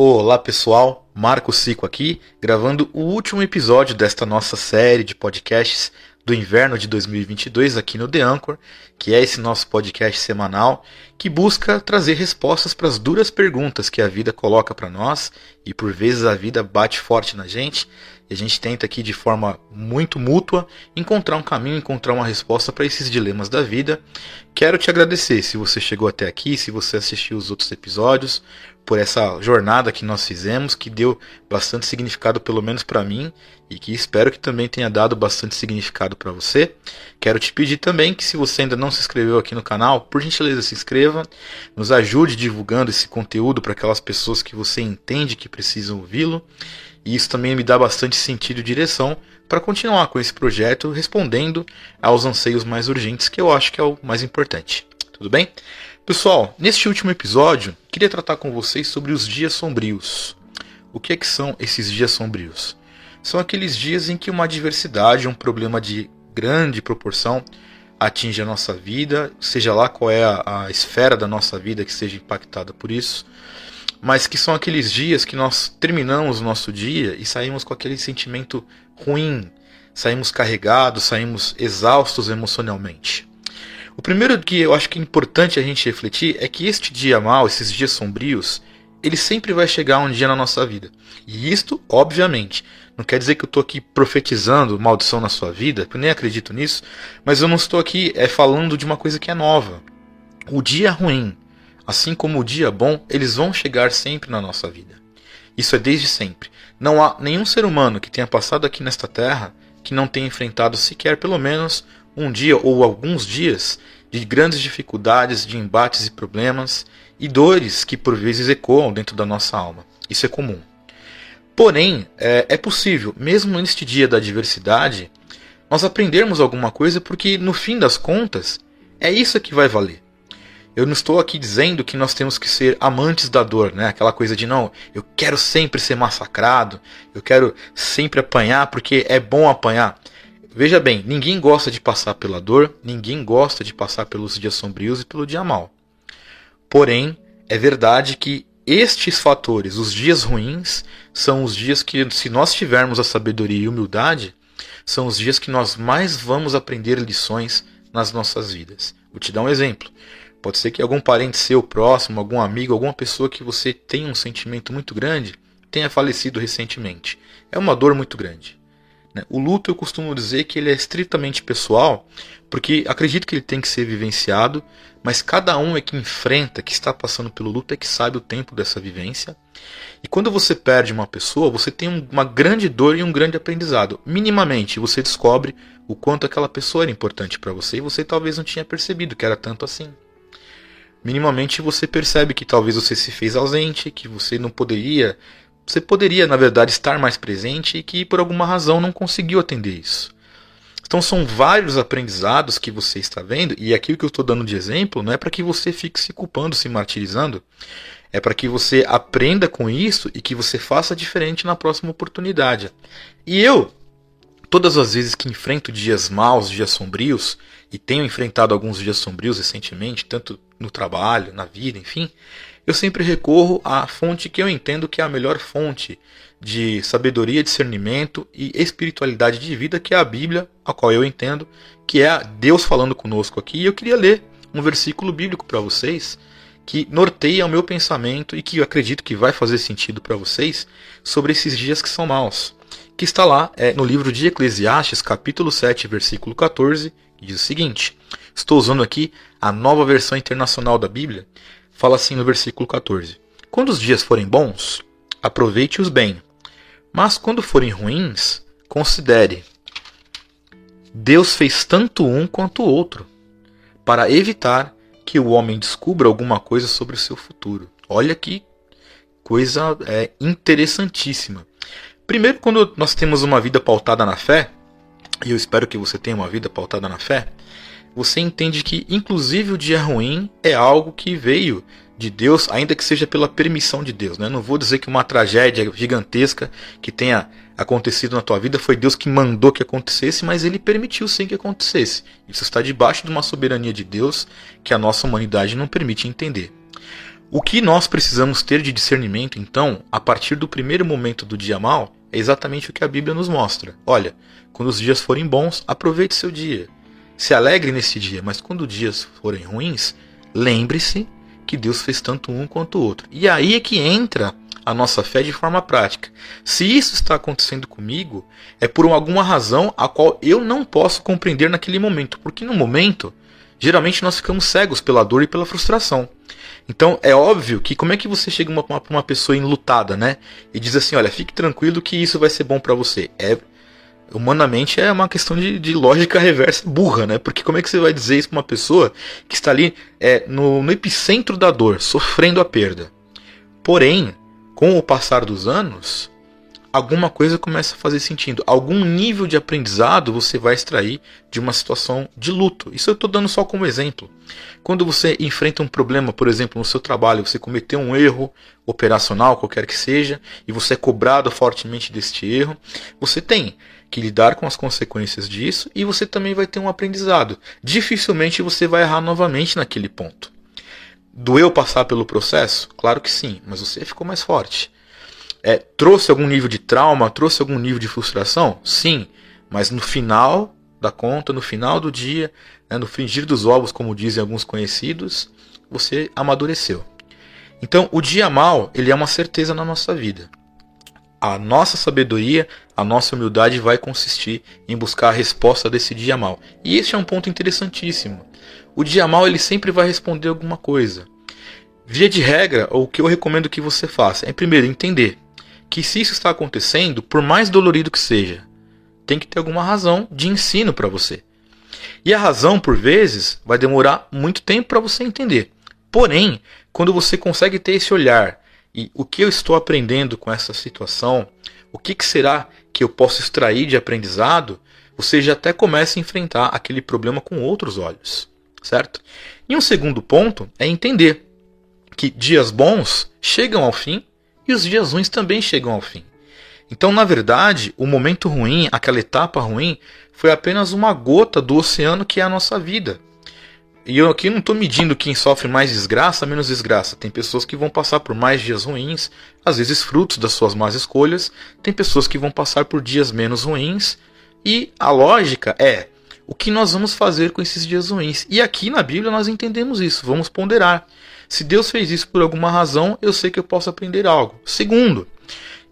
Olá pessoal, Marco Cico aqui, gravando o último episódio desta nossa série de podcasts do inverno de 2022 aqui no The Anchor, que é esse nosso podcast semanal que busca trazer respostas para as duras perguntas que a vida coloca para nós e por vezes a vida bate forte na gente e a gente tenta aqui de forma muito mútua encontrar um caminho, encontrar uma resposta para esses dilemas da vida. Quero te agradecer se você chegou até aqui, se você assistiu os outros episódios, por essa jornada que nós fizemos, que deu bastante significado pelo menos para mim e que espero que também tenha dado bastante significado para você. Quero te pedir também que se você ainda não se inscreveu aqui no canal, por gentileza se inscreva, nos ajude divulgando esse conteúdo para aquelas pessoas que você entende que precisam ouvi-lo. E isso também me dá bastante sentido e direção para continuar com esse projeto, respondendo aos anseios mais urgentes, que eu acho que é o mais importante. Tudo bem? Pessoal, neste último episódio, queria tratar com vocês sobre os dias sombrios. O que é que são esses dias sombrios? São aqueles dias em que uma adversidade, um problema de grande proporção atinge a nossa vida, seja lá qual é a, a esfera da nossa vida que seja impactada por isso mas que são aqueles dias que nós terminamos o nosso dia e saímos com aquele sentimento ruim, saímos carregados, saímos exaustos emocionalmente. O primeiro que eu acho que é importante a gente refletir é que este dia mal, esses dias sombrios, ele sempre vai chegar um dia na nossa vida. E isto, obviamente, não quer dizer que eu estou aqui profetizando maldição na sua vida, eu nem acredito nisso, mas eu não estou aqui é, falando de uma coisa que é nova. O dia ruim, assim como o dia bom, eles vão chegar sempre na nossa vida. Isso é desde sempre. Não há nenhum ser humano que tenha passado aqui nesta terra que não tenha enfrentado sequer pelo menos um dia ou alguns dias de grandes dificuldades, de embates e problemas e dores que por vezes ecoam dentro da nossa alma. Isso é comum. Porém, é, é possível, mesmo neste dia da adversidade, nós aprendermos alguma coisa porque no fim das contas é isso que vai valer. Eu não estou aqui dizendo que nós temos que ser amantes da dor, né? Aquela coisa de não, eu quero sempre ser massacrado, eu quero sempre apanhar porque é bom apanhar. Veja bem, ninguém gosta de passar pela dor, ninguém gosta de passar pelos dias sombrios e pelo dia mal. Porém, é verdade que estes fatores, os dias ruins, são os dias que, se nós tivermos a sabedoria e humildade, são os dias que nós mais vamos aprender lições nas nossas vidas. Vou te dar um exemplo. Pode ser que algum parente seu próximo, algum amigo, alguma pessoa que você tem um sentimento muito grande tenha falecido recentemente. É uma dor muito grande. Né? O luto eu costumo dizer que ele é estritamente pessoal, porque acredito que ele tem que ser vivenciado, mas cada um é que enfrenta, que está passando pelo luto, é que sabe o tempo dessa vivência. E quando você perde uma pessoa, você tem uma grande dor e um grande aprendizado. Minimamente você descobre o quanto aquela pessoa era importante para você e você talvez não tinha percebido que era tanto assim minimamente você percebe que talvez você se fez ausente, que você não poderia, você poderia na verdade estar mais presente e que por alguma razão não conseguiu atender isso. Então são vários aprendizados que você está vendo e aqui o que eu estou dando de exemplo não é para que você fique se culpando, se martirizando, é para que você aprenda com isso e que você faça diferente na próxima oportunidade. E eu, todas as vezes que enfrento dias maus, dias sombrios, e tenho enfrentado alguns dias sombrios recentemente, tanto no trabalho, na vida, enfim, eu sempre recorro à fonte que eu entendo que é a melhor fonte de sabedoria, discernimento e espiritualidade de vida, que é a Bíblia, a qual eu entendo que é Deus falando conosco aqui. E eu queria ler um versículo bíblico para vocês que norteia o meu pensamento e que eu acredito que vai fazer sentido para vocês sobre esses dias que são maus. Que está lá é, no livro de Eclesiastes, capítulo 7, versículo 14, que diz o seguinte: Estou usando aqui a nova versão internacional da Bíblia. Fala assim no versículo 14: Quando os dias forem bons, aproveite-os bem. Mas quando forem ruins, considere. Deus fez tanto um quanto o outro, para evitar que o homem descubra alguma coisa sobre o seu futuro. Olha que coisa é, interessantíssima. Primeiro, quando nós temos uma vida pautada na fé, e eu espero que você tenha uma vida pautada na fé, você entende que, inclusive, o dia ruim é algo que veio de Deus, ainda que seja pela permissão de Deus. Né? Não vou dizer que uma tragédia gigantesca que tenha acontecido na tua vida foi Deus que mandou que acontecesse, mas ele permitiu sim que acontecesse. Isso está debaixo de uma soberania de Deus que a nossa humanidade não permite entender. O que nós precisamos ter de discernimento, então, a partir do primeiro momento do dia mal, é exatamente o que a Bíblia nos mostra. Olha, quando os dias forem bons, aproveite seu dia. Se alegre nesse dia, mas quando os dias forem ruins, lembre-se que Deus fez tanto um quanto o outro. E aí é que entra a nossa fé de forma prática. Se isso está acontecendo comigo, é por alguma razão a qual eu não posso compreender naquele momento, porque no momento, geralmente nós ficamos cegos pela dor e pela frustração. Então é óbvio que como é que você chega para uma, uma, pessoa enlutada, né? E diz assim, olha, fique tranquilo que isso vai ser bom para você. É humanamente é uma questão de, de, lógica reversa burra, né? Porque como é que você vai dizer isso para uma pessoa que está ali é, no, no epicentro da dor, sofrendo a perda? Porém, com o passar dos anos, alguma coisa começa a fazer sentido. Algum nível de aprendizado você vai extrair de uma situação de luto. Isso eu estou dando só como exemplo. Quando você enfrenta um problema, por exemplo, no seu trabalho, você cometeu um erro operacional, qualquer que seja, e você é cobrado fortemente deste erro, você tem que lidar com as consequências disso e você também vai ter um aprendizado. Dificilmente você vai errar novamente naquele ponto. Doeu passar pelo processo? Claro que sim, mas você ficou mais forte. É, trouxe algum nível de trauma, trouxe algum nível de frustração? Sim, mas no final da conta, no final do dia, né, no fingir dos ovos, como dizem alguns conhecidos, você amadureceu. Então, o dia mal, ele é uma certeza na nossa vida. A nossa sabedoria, a nossa humildade vai consistir em buscar a resposta desse dia mal. E este é um ponto interessantíssimo. O dia mal ele sempre vai responder alguma coisa. Via de regra, o que eu recomendo que você faça é primeiro entender que se isso está acontecendo, por mais dolorido que seja, tem que ter alguma razão de ensino para você. E a razão, por vezes, vai demorar muito tempo para você entender. Porém, quando você consegue ter esse olhar e o que eu estou aprendendo com essa situação, o que, que será que eu posso extrair de aprendizado, você já até começa a enfrentar aquele problema com outros olhos certo? E um segundo ponto é entender que dias bons chegam ao fim e os dias ruins também chegam ao fim. Então, na verdade, o momento ruim, aquela etapa ruim, foi apenas uma gota do oceano que é a nossa vida. E eu aqui não estou medindo quem sofre mais desgraça, menos desgraça. Tem pessoas que vão passar por mais dias ruins, às vezes frutos das suas más escolhas. Tem pessoas que vão passar por dias menos ruins. E a lógica é: o que nós vamos fazer com esses dias ruins. E aqui na Bíblia nós entendemos isso, vamos ponderar. Se Deus fez isso por alguma razão, eu sei que eu posso aprender algo. Segundo,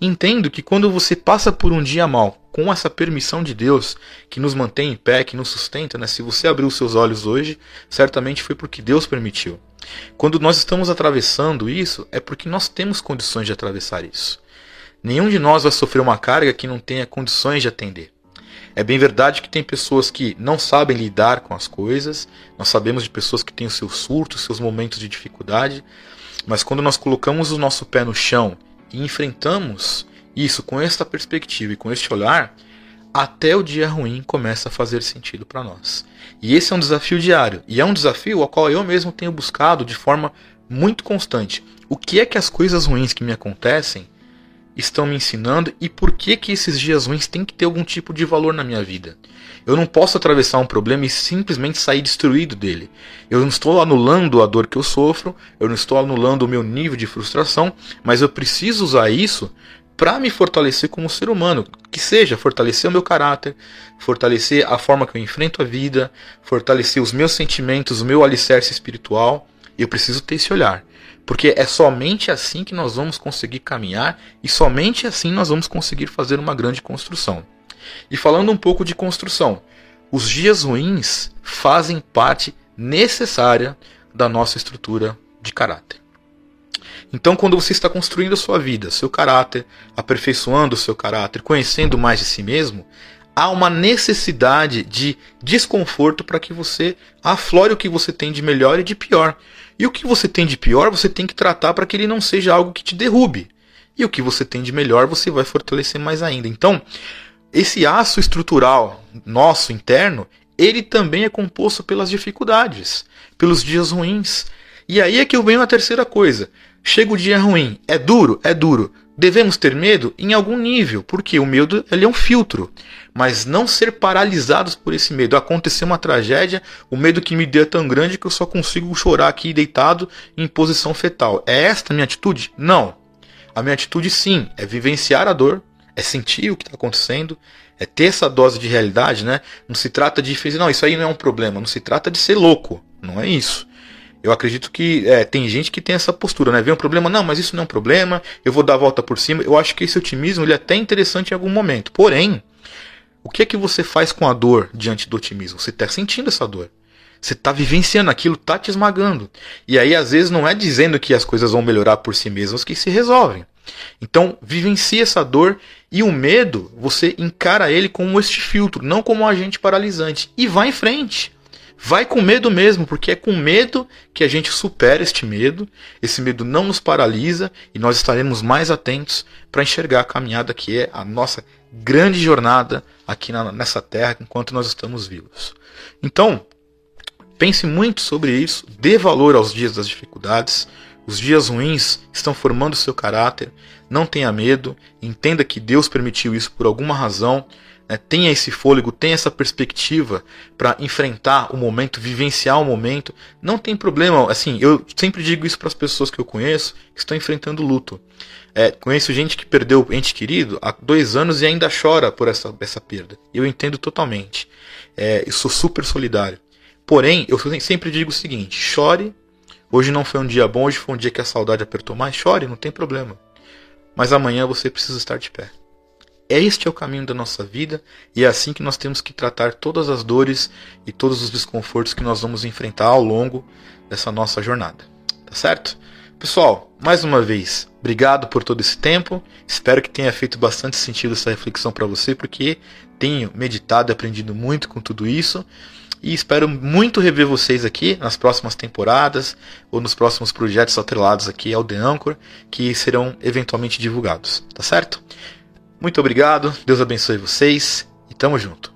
entendo que quando você passa por um dia mal, com essa permissão de Deus, que nos mantém em pé, que nos sustenta, né? se você abriu seus olhos hoje, certamente foi porque Deus permitiu. Quando nós estamos atravessando isso, é porque nós temos condições de atravessar isso. Nenhum de nós vai sofrer uma carga que não tenha condições de atender. É bem verdade que tem pessoas que não sabem lidar com as coisas, nós sabemos de pessoas que têm os seus surtos, seus momentos de dificuldade, mas quando nós colocamos o nosso pé no chão e enfrentamos isso com esta perspectiva e com este olhar, até o dia ruim começa a fazer sentido para nós. E esse é um desafio diário, e é um desafio ao qual eu mesmo tenho buscado de forma muito constante. O que é que as coisas ruins que me acontecem estão me ensinando e por que que esses dias ruins têm que ter algum tipo de valor na minha vida. Eu não posso atravessar um problema e simplesmente sair destruído dele. Eu não estou anulando a dor que eu sofro, eu não estou anulando o meu nível de frustração, mas eu preciso usar isso para me fortalecer como ser humano, que seja fortalecer o meu caráter, fortalecer a forma que eu enfrento a vida, fortalecer os meus sentimentos, o meu alicerce espiritual. Eu preciso ter esse olhar. Porque é somente assim que nós vamos conseguir caminhar e somente assim nós vamos conseguir fazer uma grande construção. E falando um pouco de construção, os dias ruins fazem parte necessária da nossa estrutura de caráter. Então, quando você está construindo a sua vida, seu caráter, aperfeiçoando o seu caráter, conhecendo mais de si mesmo, há uma necessidade de desconforto para que você aflore o que você tem de melhor e de pior. E o que você tem de pior, você tem que tratar para que ele não seja algo que te derrube. E o que você tem de melhor, você vai fortalecer mais ainda. Então, esse aço estrutural nosso interno, ele também é composto pelas dificuldades, pelos dias ruins. E aí é que eu venho a terceira coisa. Chega o dia ruim, é duro, é duro. Devemos ter medo em algum nível, porque o medo ele é um filtro, mas não ser paralisados por esse medo. Aconteceu uma tragédia, o medo que me deu é tão grande que eu só consigo chorar aqui deitado em posição fetal. É esta a minha atitude? Não. A minha atitude sim é vivenciar a dor, é sentir o que está acontecendo, é ter essa dose de realidade, né? Não se trata de não, isso aí não é um problema, não se trata de ser louco, não é isso. Eu acredito que é, tem gente que tem essa postura, né? Vê um problema, não, mas isso não é um problema, eu vou dar a volta por cima. Eu acho que esse otimismo ele é até interessante em algum momento. Porém, o que é que você faz com a dor diante do otimismo? Você está sentindo essa dor. Você está vivenciando aquilo, está te esmagando. E aí, às vezes, não é dizendo que as coisas vão melhorar por si mesmas que se resolvem. Então, vivencie essa dor e o medo, você encara ele como este filtro, não como um agente paralisante. E vá em frente. Vai com medo mesmo, porque é com medo que a gente supera este medo. Esse medo não nos paralisa e nós estaremos mais atentos para enxergar a caminhada que é a nossa grande jornada aqui na, nessa terra enquanto nós estamos vivos. Então, pense muito sobre isso, dê valor aos dias das dificuldades. Os dias ruins estão formando seu caráter. Não tenha medo, entenda que Deus permitiu isso por alguma razão né, tenha esse fôlego, tenha essa perspectiva para enfrentar o momento, vivenciar o momento, não tem problema. Assim, eu sempre digo isso para as pessoas que eu conheço que estão enfrentando luto. É, conheço gente que perdeu ente querido há dois anos e ainda chora por essa, essa perda. Eu entendo totalmente. É, eu sou super solidário. Porém, eu sempre digo o seguinte: chore. Hoje não foi um dia bom, hoje foi um dia que a saudade apertou mais. Chore, não tem problema. Mas amanhã você precisa estar de pé. Este é o caminho da nossa vida e é assim que nós temos que tratar todas as dores e todos os desconfortos que nós vamos enfrentar ao longo dessa nossa jornada. Tá certo? Pessoal, mais uma vez, obrigado por todo esse tempo. Espero que tenha feito bastante sentido essa reflexão para você, porque tenho meditado e aprendido muito com tudo isso. E espero muito rever vocês aqui nas próximas temporadas ou nos próximos projetos atrelados aqui ao The Anchor, que serão eventualmente divulgados. Tá certo? Muito obrigado, Deus abençoe vocês e tamo junto.